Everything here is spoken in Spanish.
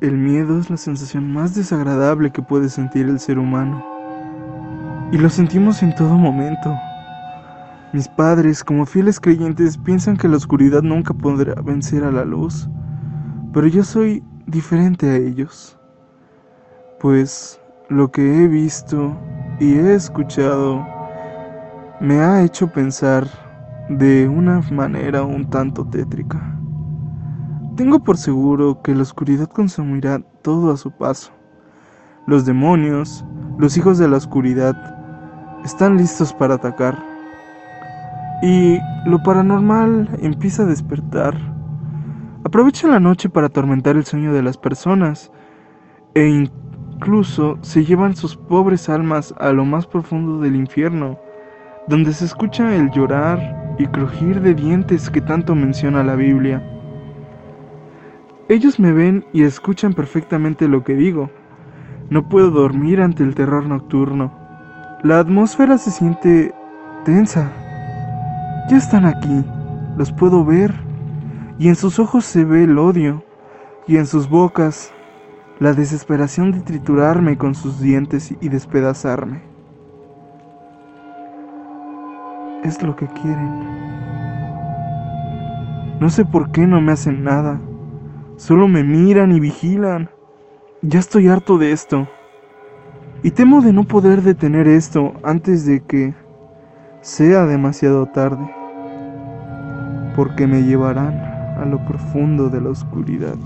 El miedo es la sensación más desagradable que puede sentir el ser humano. Y lo sentimos en todo momento. Mis padres, como fieles creyentes, piensan que la oscuridad nunca podrá vencer a la luz, pero yo soy diferente a ellos, pues lo que he visto y he escuchado me ha hecho pensar de una manera un tanto tétrica. Tengo por seguro que la oscuridad consumirá todo a su paso. Los demonios, los hijos de la oscuridad, están listos para atacar. Y lo paranormal empieza a despertar. Aprovecha la noche para atormentar el sueño de las personas e incluso se llevan sus pobres almas a lo más profundo del infierno, donde se escucha el llorar y crujir de dientes que tanto menciona la Biblia. Ellos me ven y escuchan perfectamente lo que digo. No puedo dormir ante el terror nocturno. La atmósfera se siente tensa. Ya están aquí, los puedo ver, y en sus ojos se ve el odio, y en sus bocas la desesperación de triturarme con sus dientes y despedazarme. Es lo que quieren. No sé por qué no me hacen nada. Solo me miran y vigilan. Ya estoy harto de esto. Y temo de no poder detener esto antes de que sea demasiado tarde, porque me llevarán a lo profundo de la oscuridad.